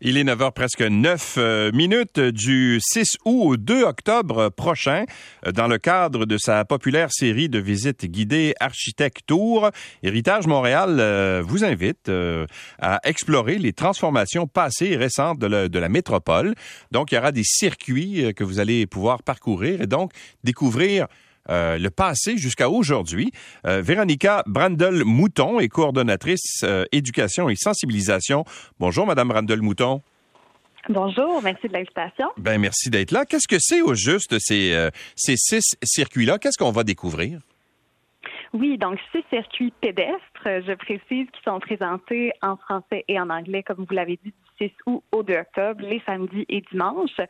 Il est 9h presque 9 euh, minutes du 6 août au 2 octobre prochain. Euh, dans le cadre de sa populaire série de visites guidées Architecte Tour, Héritage Montréal euh, vous invite à explorer les transformations passées et récentes de la, de la métropole. Donc, il y aura des circuits que vous allez pouvoir parcourir et donc découvrir euh, le passé jusqu'à aujourd'hui. Euh, Véronica Brandel-Mouton est coordonnatrice euh, éducation et sensibilisation. Bonjour, Madame Brandel-Mouton. Bonjour, merci de l'invitation. Ben merci d'être là. Qu'est-ce que c'est au juste ces, ces six circuits-là? Qu'est-ce qu'on va découvrir? Oui, donc ces circuits pédestres, je précise, qui sont présentés en français et en anglais, comme vous l'avez dit, 6 août au 2 octobre, les samedis et dimanches.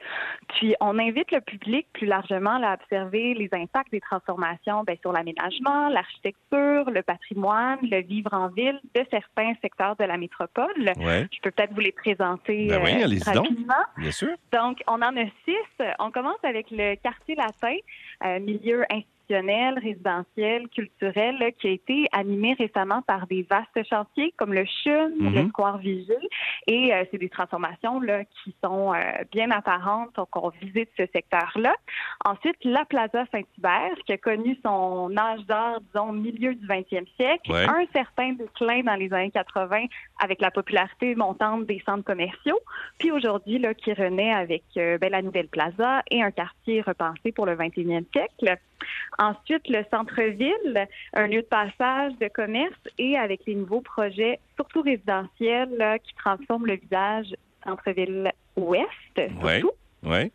Puis, on invite le public plus largement à observer les impacts des transformations bien, sur l'aménagement, l'architecture, le patrimoine, le vivre en ville de certains secteurs de la métropole. Je peux peut-être vous les présenter ben oui, euh, rapidement. Bien sûr. Donc, on en a six. On commence avec le quartier latin, euh, milieu institutionnel résidentiel, culturel, qui a été animé récemment par des vastes chantiers comme le CHUM, le mhm. Square Vigée. Et euh, c'est des transformations là, qui sont euh, bien apparentes. Donc, on visite ce secteur-là. Ensuite, la Plaza Saint-Hubert, qui a connu son âge d'or, disons, milieu du 20e siècle. Un certain déclin dans les années 80 avec la popularité montante des centres commerciaux. Puis aujourd'hui, là, qui renaît avec euh, ben, la nouvelle Plaza et un quartier repensé pour le 21e siècle. Ensuite, le centre-ville, un lieu de passage de commerce et avec les nouveaux projets, surtout résidentiels, qui transforment le visage centre-ville ouest, surtout. Oui.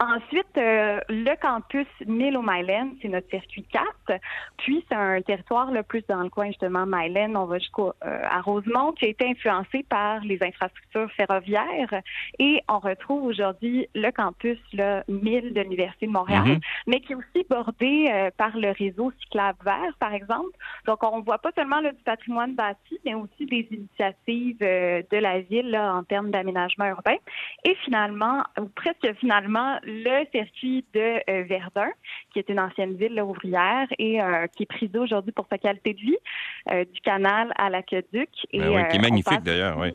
Ensuite, euh, le campus Milo Mylen, c'est notre circuit 4. Puis, c'est un territoire le plus dans le coin, justement, Mylen. On va jusqu'à euh, Rosemont, qui a été influencé par les infrastructures ferroviaires. Et on retrouve aujourd'hui le campus là, 1000 de l'Université de Montréal, mm-hmm. mais qui est aussi bordé euh, par le réseau cyclable vert, par exemple. Donc, on voit pas seulement là, du patrimoine bâti, mais aussi des initiatives de la ville là, en termes d'aménagement urbain. Et finalement, ou presque finalement, le circuit de euh, Verdun, qui est une ancienne ville ouvrière et euh, qui est prisée aujourd'hui pour sa qualité de vie, euh, du canal à l'aqueduc. Ben oui, qui est magnifique d'ailleurs, oui.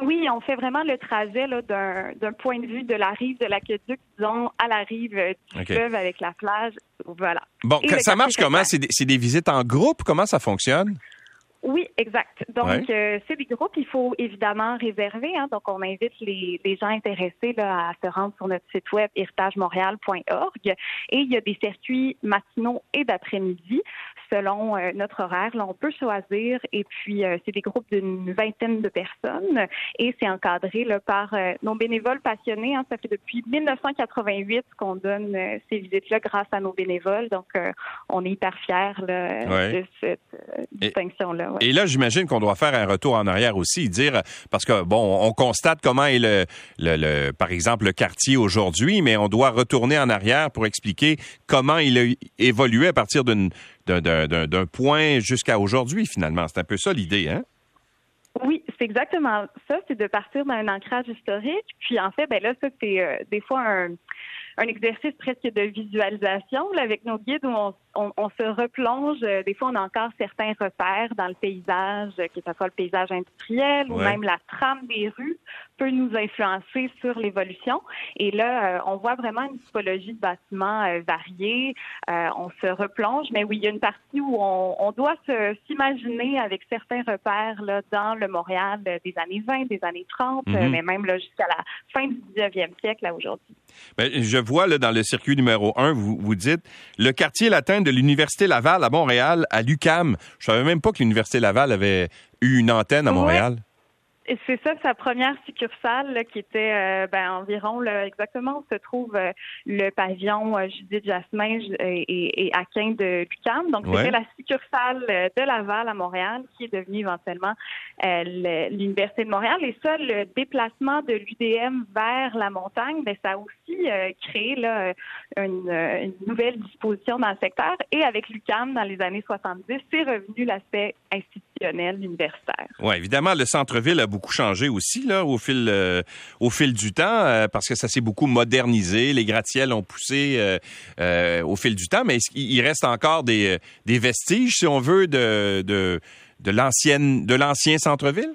Oui, on fait vraiment le trajet d'un point de vue de la rive de l'aqueduc, disons, à la rive du fleuve avec la plage. Voilà. Bon, ça marche comment? C'est des, des visites en groupe? Comment ça fonctionne? Oui, exact. Donc, euh, c'est des groupes, il faut évidemment réserver. Hein, donc, on invite les, les gens intéressés là, à se rendre sur notre site web héritagemontréal.org. Et il y a des circuits matinaux et d'après-midi selon euh, notre horaire. Là, on peut choisir. Et puis, euh, c'est des groupes d'une vingtaine de personnes. Et c'est encadré là, par nos bénévoles passionnés. Hein. Ça fait depuis 1988 qu'on donne ces visites-là grâce à nos bénévoles. Donc, on est hyper fiers là, de cette distinction-là. Et là, j'imagine qu'on doit faire un retour en arrière aussi, dire parce que bon, on constate comment est le, le, par exemple, le quartier aujourd'hui, mais on doit retourner en arrière pour expliquer comment il a évolué à partir d'un point jusqu'à aujourd'hui. Finalement, c'est un peu ça l'idée, hein? Oui, c'est exactement ça. C'est de partir d'un ancrage historique. Puis en fait, ben là, ça c'est euh, des fois un un exercice presque de visualisation avec nos guides où on, on, se replonge. Euh, des fois, on a encore certains repères dans le paysage, que ce soit le paysage industriel ou même la trame des rues peut nous influencer sur l'évolution. Et là, euh, on voit vraiment une typologie de bâtiments euh, variés. on se replonge, mais oui, il y a une partie où on, on doit s'imaginer avec certains repères là, dans le Montréal des années 20, des années 30, mm-hmm. mais même là jusqu'à la fin du 19e siècle, là, aujourd'hui. Ben, je vois là, dans le circuit numéro 1, vous, vous dites le quartier latin de l'Université Laval à Montréal, à l'UCAM. Je savais même pas que l'Université Laval avait eu une antenne à Montréal c'est ça, sa première succursale qui était euh, ben, environ là, exactement où se trouve euh, le pavillon euh, Judith Jasmin et, et Aquin de Lucam. Donc c'était la succursale de Laval à Montréal qui est devenue éventuellement l'Université de Montréal. Et ça, le déplacement de l'UDM vers la montagne, ben, ça a aussi créé là, une, une, nouvelle disposition dans le secteur. Et avec l'UCAM, dans les années 70, c'est revenu l'aspect institutionnel universitaire. Oui, évidemment, le centre-ville a beaucoup changé aussi là, au, fil, euh, au fil du temps euh, parce que ça s'est beaucoup modernisé. Les gratte-ciels ont poussé euh, au fil du temps, mais il reste encore des, vestiges, si on veut, de, de, de l'ancien centre-ville?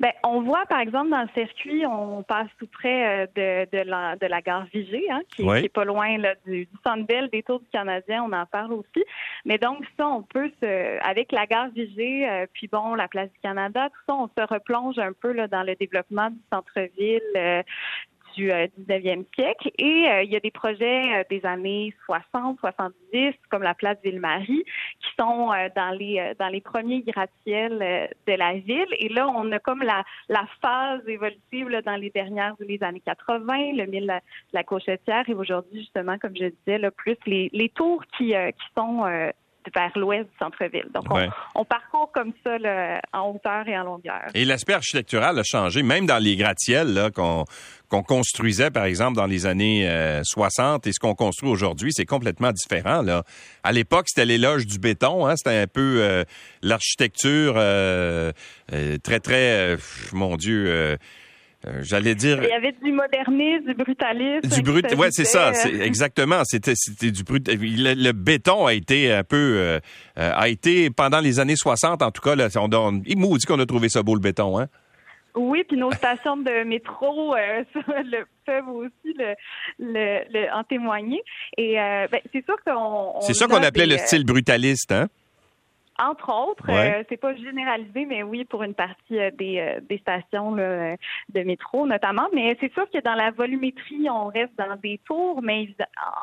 Ben, on voit, par exemple, dans le circuit, on passe tout près euh, de, de, la, de la gare Vigée, hein, qui, est pas loin là, du, du Centre des Tours du Canadien, on en parle aussi. Mais donc, ça, on peut, se, avec la gare Vigée, euh, puis bon, la place du Canada, tout ça, on se replonge un peu là, dans le développement du centre-ville, euh, du 19e euh, siècle. Et euh, il y a des projets euh, des années 60, 70, comme la place Ville-Marie, qui sont dans les dans les premiers gratte-ciels de la ville. Et là, on a comme la, la phase évolutive dans les dernières les années 80, le mille la, la Cochetière et aujourd'hui, justement, comme je disais, là, plus les, les tours qui, qui sont vers l'ouest du centre-ville. Donc, on, parcourt comme ça en hauteur et en longueur. Et l'aspect architectural a changé, même dans les gratte-ciels qu'on construisait, par exemple, dans les années 60 euh, et ce qu'on construit aujourd'hui, c'est complètement différent. Là. À l'époque, c'était l'éloge du béton. Hein, c'était un peu euh, l'architecture euh, très, très, mon Dieu euh, j'allais dire. Il y avait du modernisme, du brutalisme. Du brut, ouais, c'est ça, c'est exactement. C'était, c'était du brut. Le, béton a été un peu, euh, a été pendant les années 60 en tout cas. Là, on, on, il dit qu'on a trouvé ça beau le béton, hein. Oui, puis nos stations de métro euh, le, peuvent aussi le, le, en témoigner. Et euh, ben, c'est sûr qu'on. C'est ça qu'on appelait le style brutaliste, hein? Entre autres, euh, c'est pas généralisé, mais oui, pour une partie euh, des, euh, des stations de métro notamment. Mais c'est sûr que dans la volumétrie, on reste dans des tours, mais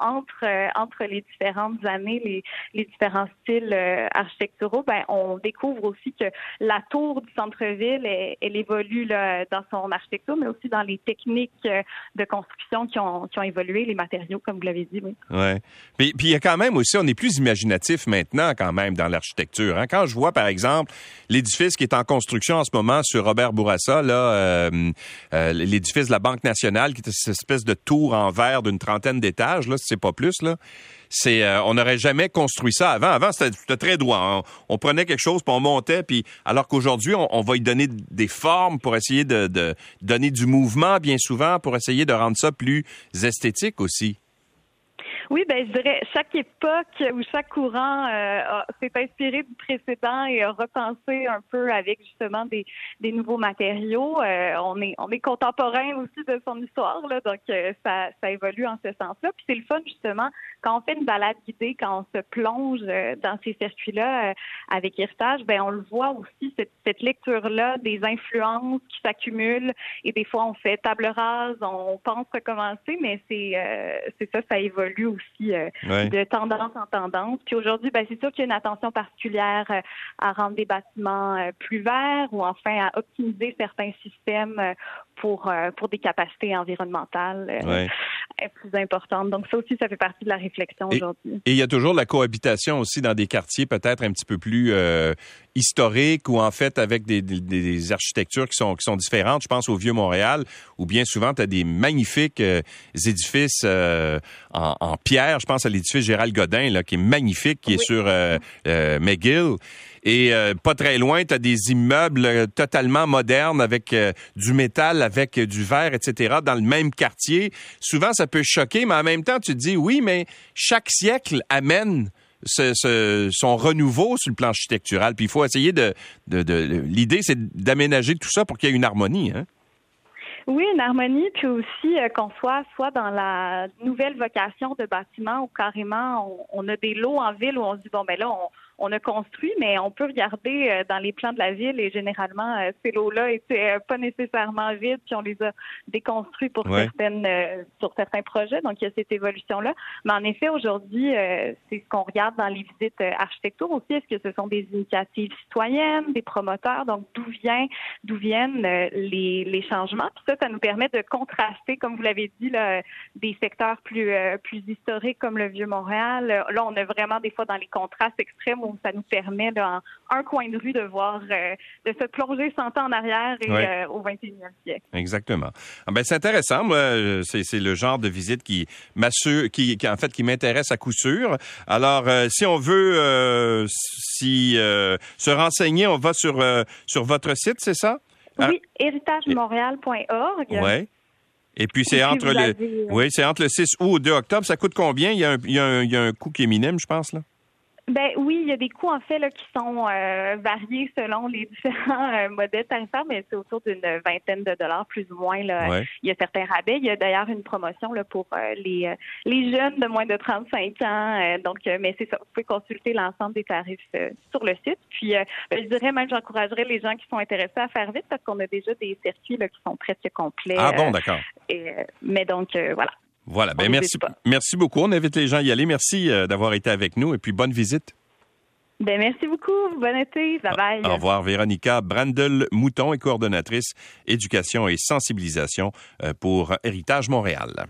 entre entre les différentes années, les, les différents styles architecturaux, ben on découvre aussi que la tour du centre-ville, elle, évolue là, dans son architecture, mais aussi dans les techniques de construction qui ont qui ont évolué, les matériaux, comme vous l'avez dit. Oui. Ouais. Puis il y a quand même aussi, on est plus imaginatif maintenant quand même dans l'architecture. Hein. Quand je vois, par exemple, l'édifice qui est en construction en ce moment sur Robert Bourassa, euh, euh, l'édifice de la Banque nationale, qui est cette espèce de tour en verre d'une trentaine d'étages, là, c'est pas plus, là. Euh, on n'aurait jamais construit ça avant. Avant, c'était très droit. On, prenait quelque chose, puis on montait, puis alors qu'aujourd'hui, on, va y donner des formes pour essayer de donner du mouvement, bien souvent, pour essayer de rendre ça plus esthétique aussi. Oui, ben je dirais chaque époque ou chaque courant euh, s'est inspiré du précédent et a repensé un peu avec justement des, des nouveaux matériaux. Euh, on est on est contemporain aussi de son histoire là, donc euh, ça ça évolue en ce sens-là. Puis c'est le fun justement quand on fait une balade guidée, quand on se plonge dans ces circuits-là avec Héritage, ben on le voit aussi cette, cette lecture-là des influences qui s'accumulent et des fois on fait table rase, on pense recommencer, mais c'est c'est ça, ça évolue aussi euh, de tendance en tendance. Puis aujourd'hui, ben, c'est sûr qu'il y a une attention particulière euh, à rendre des bâtiments euh, plus verts ou enfin à optimiser certains systèmes pour, pour des capacités environnementales plus importantes. Donc ça aussi, ça fait partie de la réflexion aujourd'hui. Et il y a toujours la cohabitation aussi dans des quartiers peut-être un petit peu plus historiques ou en fait avec des, des, architectures qui sont, qui sont différentes. Je pense au Vieux-Montréal où bien souvent tu as des magnifiques édifices en, en Pierre, je pense à l'édifice Gérald Godin, là, qui est magnifique, qui est sur euh, euh, McGill. Et euh, pas très loin, tu as des immeubles totalement modernes avec du métal, avec du verre, etc., dans le même quartier. Souvent, ça peut choquer, mais en même temps, tu te dis, oui, mais chaque siècle amène son renouveau sur le plan architectural. Puis il faut essayer de... L'idée, c'est d'aménager tout ça pour qu'il y ait une harmonie. Hein? Oui, une harmonie, puis aussi euh, qu'on soit soit dans la nouvelle vocation de bâtiment ou carrément on, on, a des lots en ville où on se dit bon ben là on, on a construit, mais on peut regarder euh, dans les plans de la ville et généralement, euh, ces lots-là étaient euh, pas nécessairement vides, puis on les a déconstruits pour certaines, sur certains projets. Donc, il y a cette évolution-là. Mais en effet, aujourd'hui, c'est ce qu'on regarde dans les visites architecture aussi. Est-ce que ce sont des initiatives citoyennes, des promoteurs? Donc, d'où vient, d'où viennent les, les changements? Puis ça, ça nous permet de contraster, comme vous l'avez dit, là, des secteurs plus, plus historiques comme le Vieux-Montréal. Là, on a vraiment des fois dans les contrastes extrêmes ça nous permet, dans un coin de rue, de voir, euh, de se plonger 100 ans en arrière et euh, au 21e siècle. Exactement. Ah ben, c'est intéressant. Moi, c'est le genre de visite qui m'assure, qui, en fait, qui m'intéresse à coup sûr. Alors, euh, si on veut, si se renseigner, on va sur sur votre site, c'est ça? Oui, héritagemontréal.org. Oui. Et puis c'est entre le, oui, c'est entre le 6 août et 2 octobre. Ça coûte combien? Il y a un, il y a un, il y a un coût qui est minime, je pense là. Ben oui, il y a des coûts en fait là, qui sont euh, variés selon les différents euh, modèles tarifaires, mais c'est autour d'une vingtaine de dollars plus ou moins. Là. Il y a certains rabais. Il y a d'ailleurs une promotion là, pour euh, les, les jeunes de moins de 35 ans. donc, mais c'est ça, vous pouvez consulter l'ensemble des tarifs sur le site. Puis ben, je dirais même j'encouragerais les gens qui sont intéressés à faire vite parce qu'on a déjà des circuits là, qui sont presque complets. Ah bon, d'accord. mais donc voilà. Voilà, ben merci, merci beaucoup. On invite les gens à y aller. Merci euh, d'avoir été avec nous et puis bonne visite. Ben merci beaucoup. Bon été. Bye bye. Au revoir, Véronica Brandel-Mouton est coordonnatrice éducation et sensibilisation euh, pour Héritage Montréal.